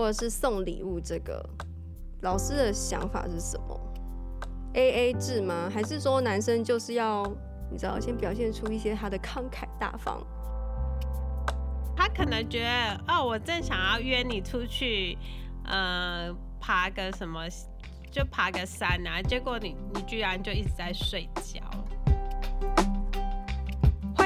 或者是送礼物，这个老师的想法是什么？AA 制吗？还是说男生就是要你知道先表现出一些他的慷慨大方？他可能觉得哦，我正想要约你出去，呃，爬个什么，就爬个山啊，结果你你居然就一直在睡觉。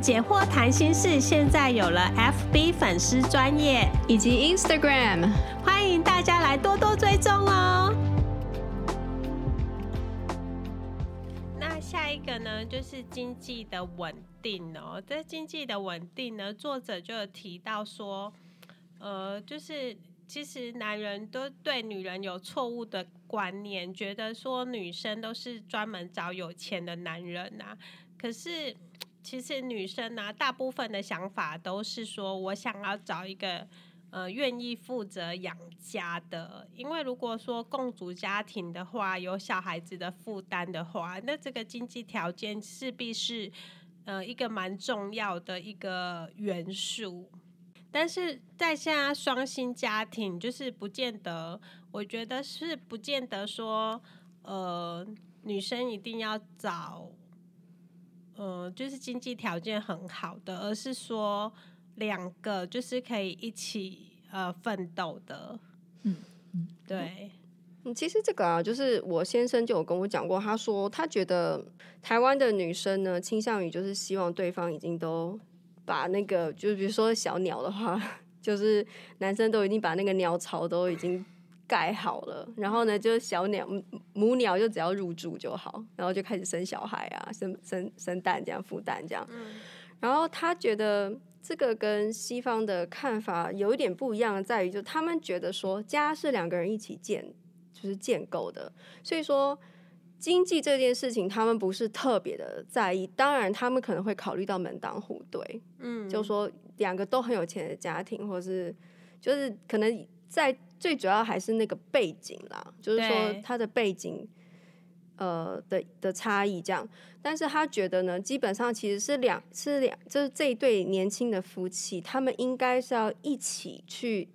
解惑谈心事现在有了 FB 粉丝专业以及 Instagram，欢迎大家来多多追踪哦。那下一个呢，就是经济的稳定哦。这经济的稳定呢，作者就有提到说，呃，就是其实男人都对女人有错误的观念，觉得说女生都是专门找有钱的男人呐、啊，可是。其实女生呢、大部分的想法都是说，我想要找一个呃愿意负责养家的。因为如果说共组家庭的话，有小孩子的负担的话，那这个经济条件势必是呃一个蛮重要的一个元素。但是在现在双薪家庭，就是不见得，我觉得是不见得说呃女生一定要找。呃，就是经济条件很好的，而是说两个就是可以一起呃奋斗的。嗯嗯，对。嗯，其实这个啊，就是我先生就有跟我讲过，他说他觉得台湾的女生呢，倾向于就是希望对方已经都把那个，就是比如说小鸟的话，就是男生都已经把那个鸟巢都已经。盖好了，然后呢，就是小鸟母鸟就只要入住就好，然后就开始生小孩啊，生生生蛋这样孵蛋这样。嗯。然后他觉得这个跟西方的看法有一点不一样，在于就他们觉得说家是两个人一起建，就是建构的，所以说经济这件事情他们不是特别的在意。当然，他们可能会考虑到门当户对，嗯，就说两个都很有钱的家庭，或是就是可能在。最主要还是那个背景啦，就是说他的背景，呃的的差异这样。但是他觉得呢，基本上其实是两是两，就是这一对年轻的夫妻，他们应该是要一起去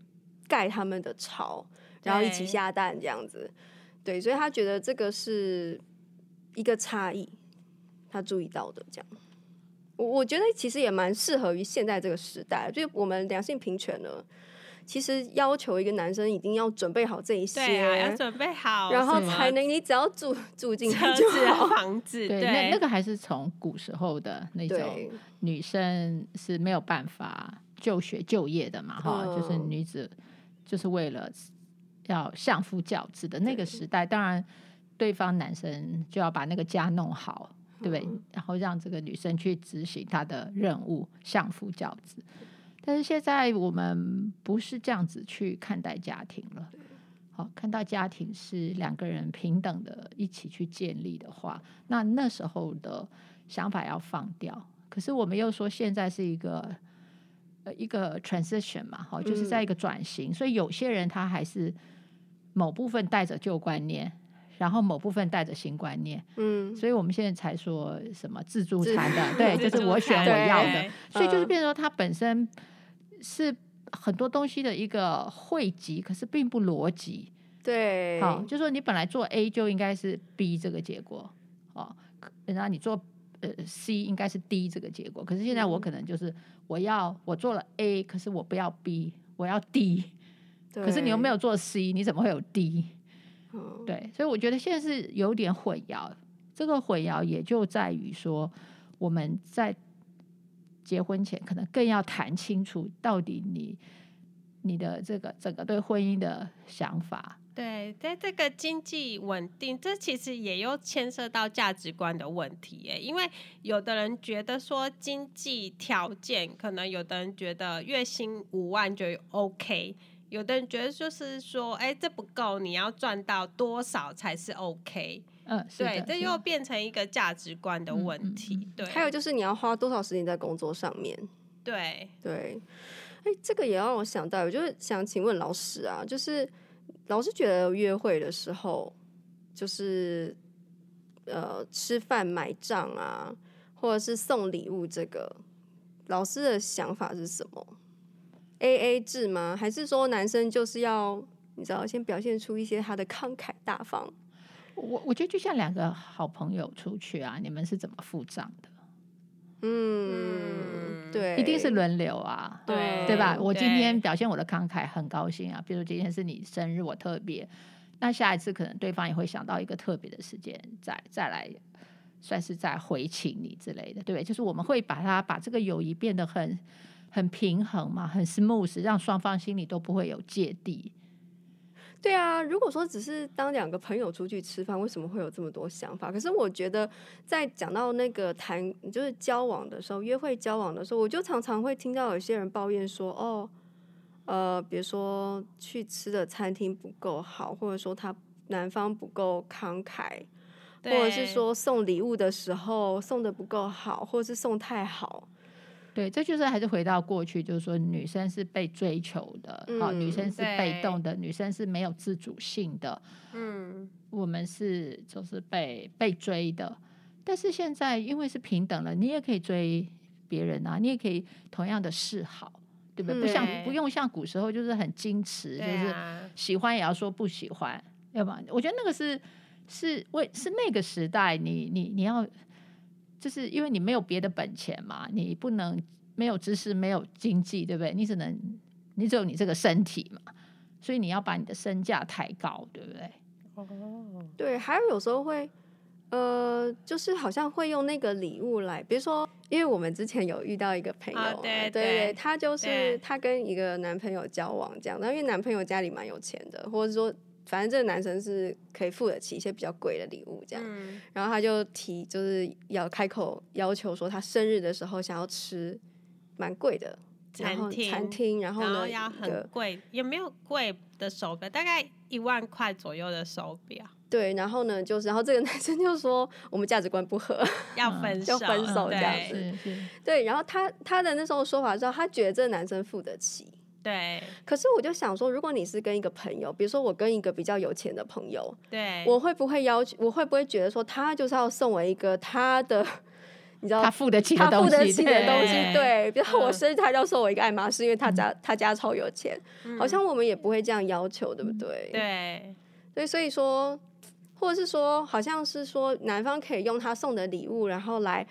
盖他们的巢，然后一起下蛋这样子。对，所以他觉得这个是一个差异，他注意到的这样。我我觉得其实也蛮适合于现在这个时代，就我们两性平权呢。其实要求一个男生一定要准备好这一些，对啊，要准备好，然后才能你只要住住进去就好，房子，对，对那那个还是从古时候的那种女生是没有办法就学就业的嘛，哈、嗯，就是女子就是为了要相夫教子的那个时代，当然对方男生就要把那个家弄好，对不对？嗯、然后让这个女生去执行她的任务，相夫教子。但是现在我们不是这样子去看待家庭了，好，看到家庭是两个人平等的一起去建立的话，那那时候的想法要放掉。可是我们又说现在是一个呃一个 transition 嘛，好，就是在一个转型，所以有些人他还是某部分带着旧观念，然后某部分带着新观念，嗯，所以我们现在才说什么自助餐的，对，就是我选我要的，所以就是变成说他本身。是很多东西的一个汇集，可是并不逻辑。对，好，就是说你本来做 A 就应该是 B 这个结果，哦，然后你做呃 C 应该是 D 这个结果。可是现在我可能就是我要我做了 A，可是我不要 B，我要 D。可是你又没有做 C，你怎么会有 D？对，所以我觉得现在是有点混淆。这个混淆也就在于说我们在。结婚前可能更要谈清楚，到底你你的这个整个对婚姻的想法。对，在这个经济稳定，这其实也又牵涉到价值观的问题耶。因为有的人觉得说经济条件，可能有的人觉得月薪五万就 OK，有的人觉得就是说，哎、这不够，你要赚到多少才是 OK？嗯，对，这又变成一个价值观的问题。嗯、对，还有就是你要花多少时间在工作上面？对对，哎、欸，这个也让我想到，我就是想请问老师啊，就是老师觉得约会的时候，就是呃吃饭买账啊，或者是送礼物，这个老师的想法是什么？A A 制吗？还是说男生就是要你知道先表现出一些他的慷慨大方？我我觉得就像两个好朋友出去啊，你们是怎么付账的？嗯，对，一定是轮流啊，对对吧？我今天表现我的慷慨，很高兴啊。比如今天是你生日，我特别，那下一次可能对方也会想到一个特别的时间，再再来算是在回请你之类的，对，就是我们会把它把这个友谊变得很。很平衡嘛，很 smooth，让双方心里都不会有芥蒂。对啊，如果说只是当两个朋友出去吃饭，为什么会有这么多想法？可是我觉得，在讲到那个谈就是交往的时候，约会交往的时候，我就常常会听到有些人抱怨说：“哦，呃，比如说去吃的餐厅不够好，或者说他男方不够慷慨，或者是说送礼物的时候送的不够好，或者是送太好。”对，这就是还是回到过去，就是说女生是被追求的，好、嗯，女生是被动的，女生是没有自主性的，嗯，我们是就是被被追的。但是现在因为是平等了，你也可以追别人啊，你也可以同样的示好，对不对？不像不用像古时候就是很矜持，就是喜欢也要说不喜欢，要不然我觉得那个是是为是那个时代你，你你你要。就是因为你没有别的本钱嘛，你不能没有知识，没有经济，对不对？你只能，你只有你这个身体嘛，所以你要把你的身价抬高，对不对？哦，对，还有有时候会，呃，就是好像会用那个礼物来，比如说，因为我们之前有遇到一个朋友，哦、对，对对对，他就是他跟一个男朋友交往这样，那因为男朋友家里蛮有钱的，或者说。反正这个男生是可以付得起一些比较贵的礼物，这样，嗯，然后他就提就是要开口要求说，他生日的时候想要吃蛮贵的餐厅，餐厅，然后呢，然后要很贵，有没有贵的手表？大概一万块左右的手表。对，然后呢，就是然后这个男生就说我们价值观不合，要分手，要分手这样子。对，然后他他的那时候说法是，他觉得这个男生付得起。对，可是我就想说，如果你是跟一个朋友，比如说我跟一个比较有钱的朋友，对，我会不会要求？我会不会觉得说，他就是要送我一个他的，你知道，他付得起的东西，他付得起的东西，对，比如说我生日他要送我一个爱马仕，因为他家、嗯、他家超有钱、嗯，好像我们也不会这样要求，对不对？对，对，所以说，或者是说，好像是说，男方可以用他送的礼物，然后来。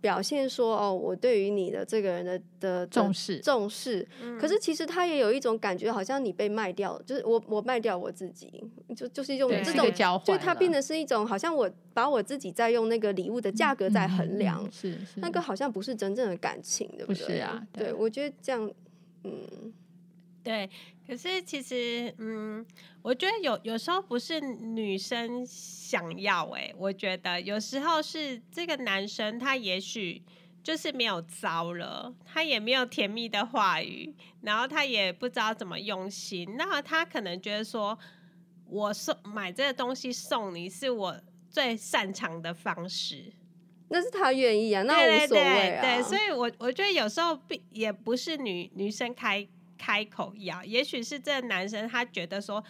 表现说哦，我对于你的这个人的的重视重视、嗯，可是其实他也有一种感觉，好像你被卖掉，就是我我卖掉我自己，就就是一种这种交换，就他变得是一种好像我把我自己在用那个礼物的价格在衡量，嗯嗯、是是那个好像不是真正的感情，对不对？不是啊，对，对我觉得这样，嗯。对，可是其实，嗯，我觉得有有时候不是女生想要，哎，我觉得有时候是这个男生他也许就是没有招了，他也没有甜蜜的话语，然后他也不知道怎么用心，那他可能觉得说，我送买这个东西送你是我最擅长的方式，那是他愿意啊，那无所谓啊，对，对，对，对，所以我我觉得有时候并也不是女女生开。开口要，也许是这男生他觉得说，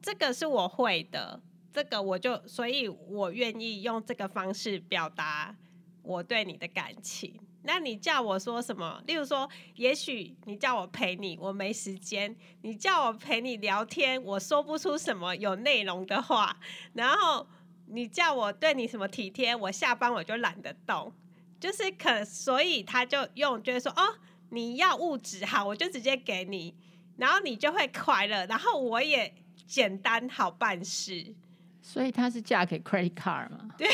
这个是我会的，这个我就，所以我愿意用这个方式表达我对你的感情。那你叫我说什么？例如说，也许你叫我陪你，我没时间；你叫我陪你聊天，我说不出什么有内容的话。然后你叫我对你什么体贴，我下班我就懒得动，就是可，所以他就用，就是说，哦。你要物质 好，我就直接给你，然后你就会快乐，然后我也简单好办事。所以她是嫁给 credit card 吗？对，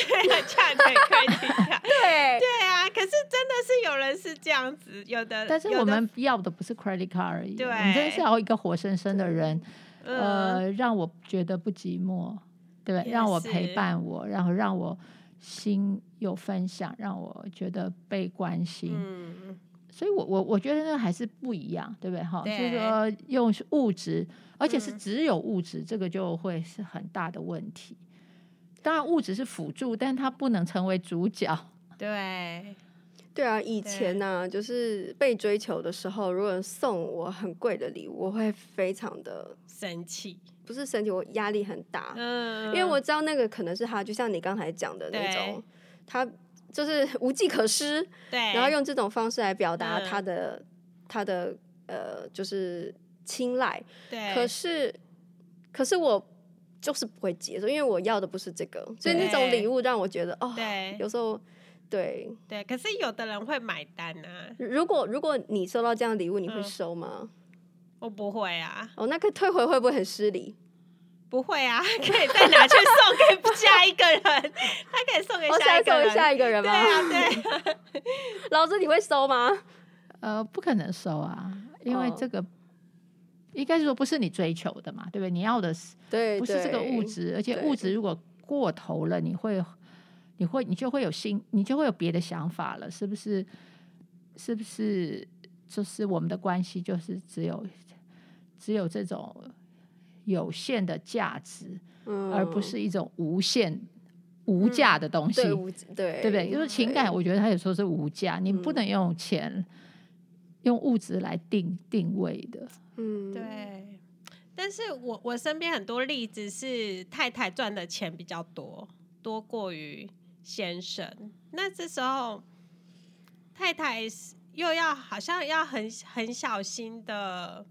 嫁给 credit card。对对啊，可是真的是有人是这样子，有的。但是我们要的不是 credit card 而已，对，我们真的是要一个活生生的人，呃，让我觉得不寂寞，对？让我陪伴我，然后让我心有分享，让我觉得被关心。嗯所以我我我觉得那还是不一样，对不对？哈，就是说用物质，而且是只有物质，嗯、这个就会是很大的问题。当然，物质是辅助，但它不能成为主角。对，对啊，以前呢、啊，就是被追求的时候，如果送我很贵的礼物，我会非常的生气。不是生气，我压力很大。嗯，因为我知道那个可能是他，就像你刚才讲的那种，他就是 无计可施。对，然后用这种方式来表达他的、嗯、他的呃，就是青睐。对，可是可是我。就是不会接受，因为我要的不是这个，所以那种礼物让我觉得哦，对，有时候对对，可是有的人会买单啊。如果如果你收到这样的礼物，你会收吗？嗯，我不会啊。哦，那个退回会不会很失礼？不会啊，可以再拿去送给下一个人，他可以送给下一个人，送给下一个人吗？对啊，对啊。老师，你会收吗？呃，不可能收啊，因为这个。哦应该是说不是你追求的嘛，对不对？你要的是，对，不是这个物质，而且物质如果过头了，你会，你会，你就会有新，你就会有别的想法了，是不是？是不是？就是我们的关系就是只有只有这种有限的价值，嗯，而不是一种无限无价的东西，嗯、对，对，对不对？就是情感，我觉得它有时候是无价，你不能用钱。用物质来定定位的，嗯，对。但是我我身边很多例子是太太赚的钱比较多，多过于先生。那这时候太太又要好像要很很小心的，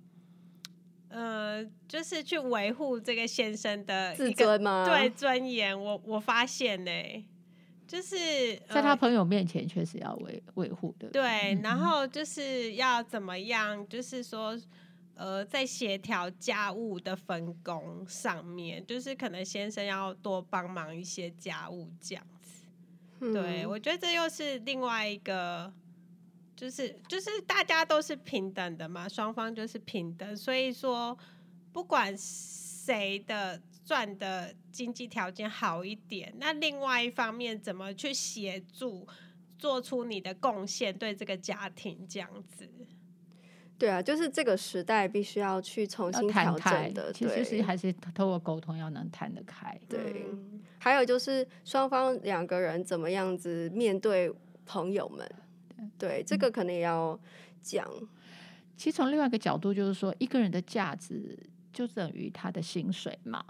呃，就是去维护这个先生的自尊吗？对，尊严。我我发现呢、欸。就是在他朋友面前确实要维维护的，对，然后就是要怎么样？就是说，呃，在协调家务的分工上面，就是可能先生要多帮忙一些家务这样子。嗯、对，我觉得这又是另外一个，就是就是大家都是平等的嘛，双方就是平等，所以说不管谁的。赚的经济条件好一点，那另外一方面怎么去协助，做出你的贡献，对这个家庭这样子？对啊，就是这个时代必须要去重新调整的，其实是还是透过沟通要能谈得开。对，还有就是双方两个人怎么样子面对朋友们，对，这个可能也要讲。其实从另外一个角度，就是说一个人的价值就等于他的薪水嘛。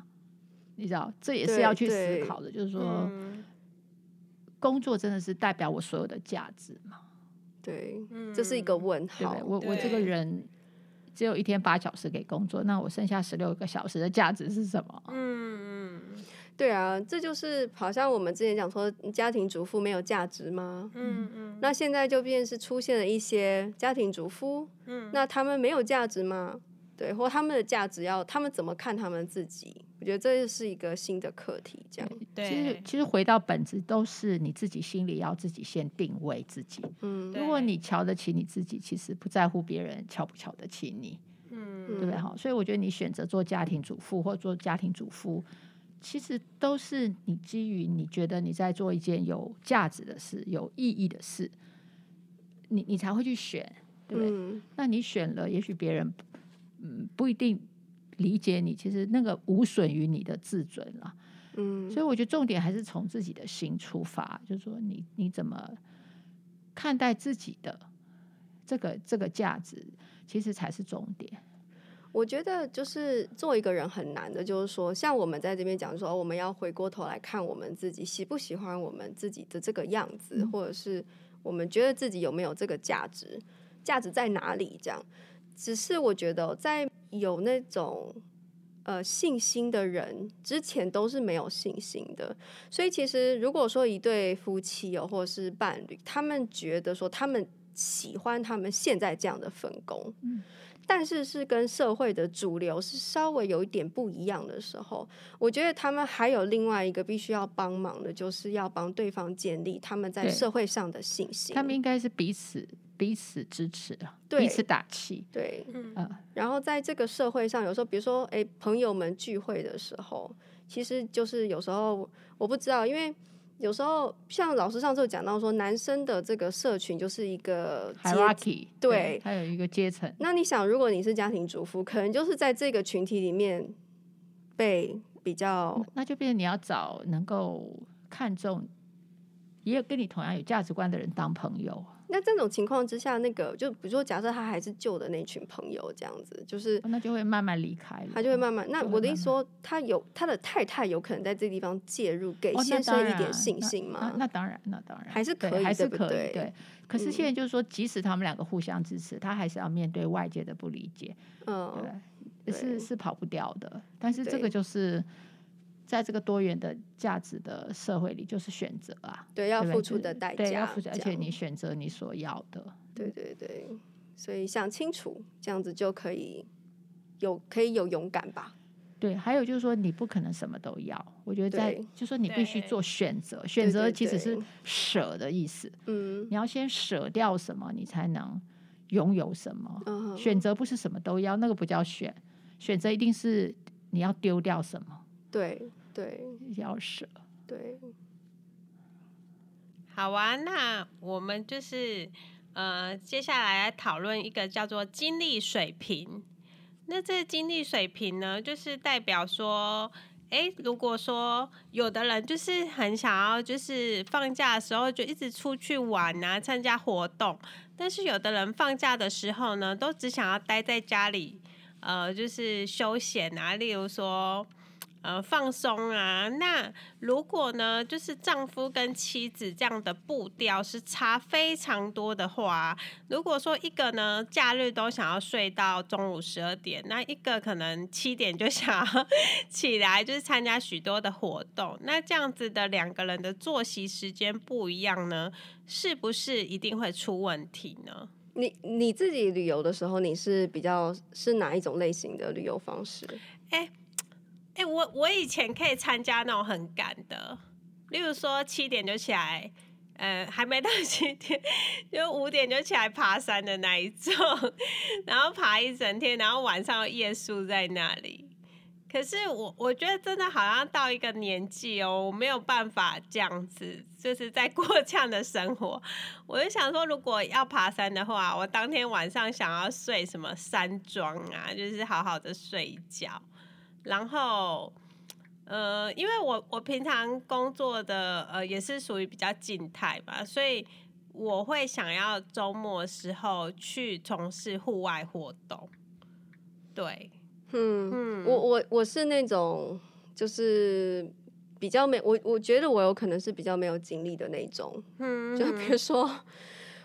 你知道，这也是要去思考的，就是说，嗯，工作真的是代表我所有的价值吗？对，这是一个问号。对，我我这个人只有一天八小时给工作，那我剩下十六个小时的价值是什么？嗯，对啊，这就是好像我们之前讲说，家庭主妇没有价值吗？嗯嗯。那现在就变是出现了一些家庭主妇，嗯，那他们没有价值吗？对，或他们的价值要他们怎么看他们自己？我觉得这是一个新的课题。这样，对，其实其实回到本质，都是你自己心里要自己先定位自己。嗯，如果你瞧得起你自己，其实不在乎别人瞧不瞧得起你。嗯，对不对？哈，所以我觉得你选择做家庭主妇或做家庭主夫，其实都是你基于你觉得你在做一件有价值的事、有意义的事，你你才会去选，对不对？嗯，那你选了，也许别人。嗯，不一定理解你，其实那个无损于你的自尊了。嗯，所以我觉得重点还是从自己的心出发，就是说你你怎么看待自己的这个这个价值，其实才是重点。我觉得就是做一个人很难的，就是说像我们在这边讲说，我们要回过头来看我们自己喜不喜欢我们自己的这个样子，嗯，或者是我们觉得自己有没有这个价值，价值在哪里？这样。只是我觉得，在有那种呃信心的人之前，都是没有信心的。所以，其实如果说一对夫妻哦，或者是伴侣，他们觉得说他们喜欢他们现在这样的分工，嗯，但是是跟社会的主流是稍微有一点不一样的时候，我觉得他们还有另外一个必须要帮忙的，就是要帮对方建立他们在社会上的信心。他们应该是彼此。彼此支持对，彼此打气，对，嗯、呃，然后在这个社会上，有时候，比如说，哎，朋友们聚会的时候，其实就是有时候我不知道，因为有时候像老师上次有讲到说，男生的这个社群就是一个 hierarchy，对，他有一个阶层。那你想，如果你是家庭主妇，可能就是在这个群体里面被比较，那就变成你要找能够看重，也有跟你同样有价值观的人当朋友。那这种情况之下，那个就比如说，假设他还是旧的那群朋友这样子，就是那就会慢慢离开了，他就会慢慢。那我的意思说，他有他的太太有可能在这地方介入，给先生一点信心吗？哦、那，当然，那当然还是可以，还是可以，对，对。可是现在就是说，即使他们两个互相支持，他还是要面对外界的不理解，嗯，对，是是跑不掉的。但是这个就是。在这个多元的价值的社会里，就是选择啊，对，要付出的代价，对，要付出，而且你选择你所要的，对对对，所以想清楚，这样子就可以有可以有勇敢吧。对，还有就是说，你不可能什么都要，我觉得在就是说你必须做选择，选择其实是舍的意思，嗯，你要先舍掉什么，你才能拥有什么。嗯，选择不是什么都要，那个不叫选，选择一定是你要丢掉什么，对。对，要舍。对，好啊，那我们就是呃，接下来来讨论一个叫做精力水平。那这个精力水平呢，就是代表说，哎，如果说有的人就是很想要，就是放假的时候就一直出去玩啊，参加活动，但是有的人放假的时候呢，都只想要待在家里，呃，就是休闲啊，例如说。呃，放松啊。那如果呢，就是丈夫跟妻子这样的步调是差非常多的话，如果说一个呢，假日都想要睡到中午十二点，那一个可能七点就想要 起来，就是参加许多的活动，那这样子的两个人的作息时间不一样呢，是不是一定会出问题呢？你你自己旅游的时候，你是比较是哪一种类型的旅游方式？欸哎、我我以前可以参加那种很赶的，例如说七点就起来，呃，还没到 七点，就五点就起来爬山的那一种，然后爬一整天，然后晚上夜宿在那里。可是我我觉得真的好像到一个年纪哦，我没有办法这样子，就是在过这样的生活。我就想说，如果要爬山的话，我当天晚上想要睡什么山庄啊，就是好好的睡一觉。然后，呃，因为我我平常工作的呃也是属于比较静态吧，所以我会想要周末的时候去从事户外活动。对，嗯嗯，我我我是那种就是比较没我我觉得我有可能是比较没有精力的那种，嗯，就比如说。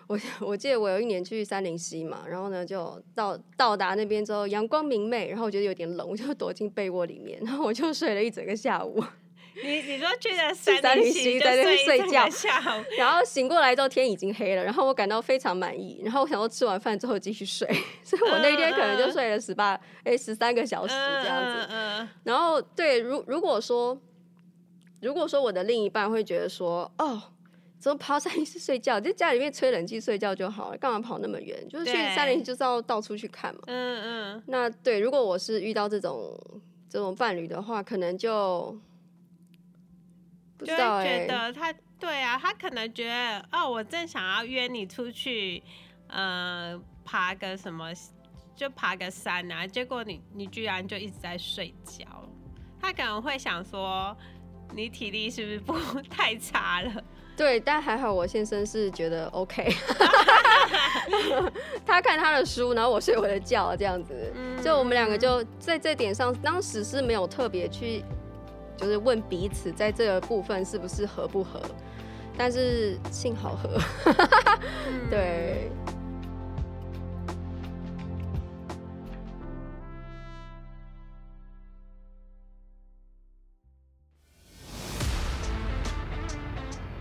我 我记得我有一年去三林溪嘛，然后呢就到到达那边之后阳光明媚，然后我觉得有点冷，我就躲进被窝里面，然后我就睡了一整个下午。你你说去了三零七在那边睡觉，然后醒过来之后天已经黑了，然后我感到非常满意，然后我想说吃完饭之后继续睡，所以我那天可能就睡了十八哎十三个小时这样子。然后对，如如果说如果说我的另一半会觉得说哦。怎么跑山林寺睡觉？就家里面吹冷气睡觉就好了，干嘛跑那么远？就是去山林就是要到处去看嘛。嗯嗯。那对，如果我是遇到这种这种伴侣的话，可能就不知道、欸、觉得他对啊，他可能觉得哦，我正想要约你出去，呃，爬个什么，就爬个山啊，结果你你居然就一直在睡觉，他可能会想说，你体力是不是不 太差了？对，但还好我先生是觉得 OK，他看他的书，然后我睡我的觉，这样子，就我们两个就在这点上，当时是没有特别去，就是问彼此在这个部分是不是合不合，但是幸好合，对。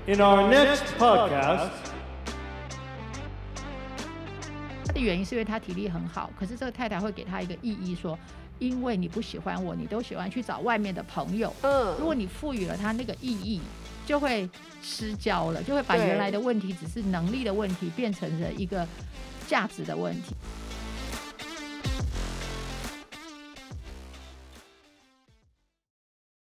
In our next podcast，他的原因是因为他体力很好，可是这个太太会给他一个意义，说，因为你不喜欢我，你都喜欢去找外面的朋友。嗯，如果你赋予了他那个意义，就会失焦了，就会把原来的问题只是能力的问题，变成了一个价值的问题。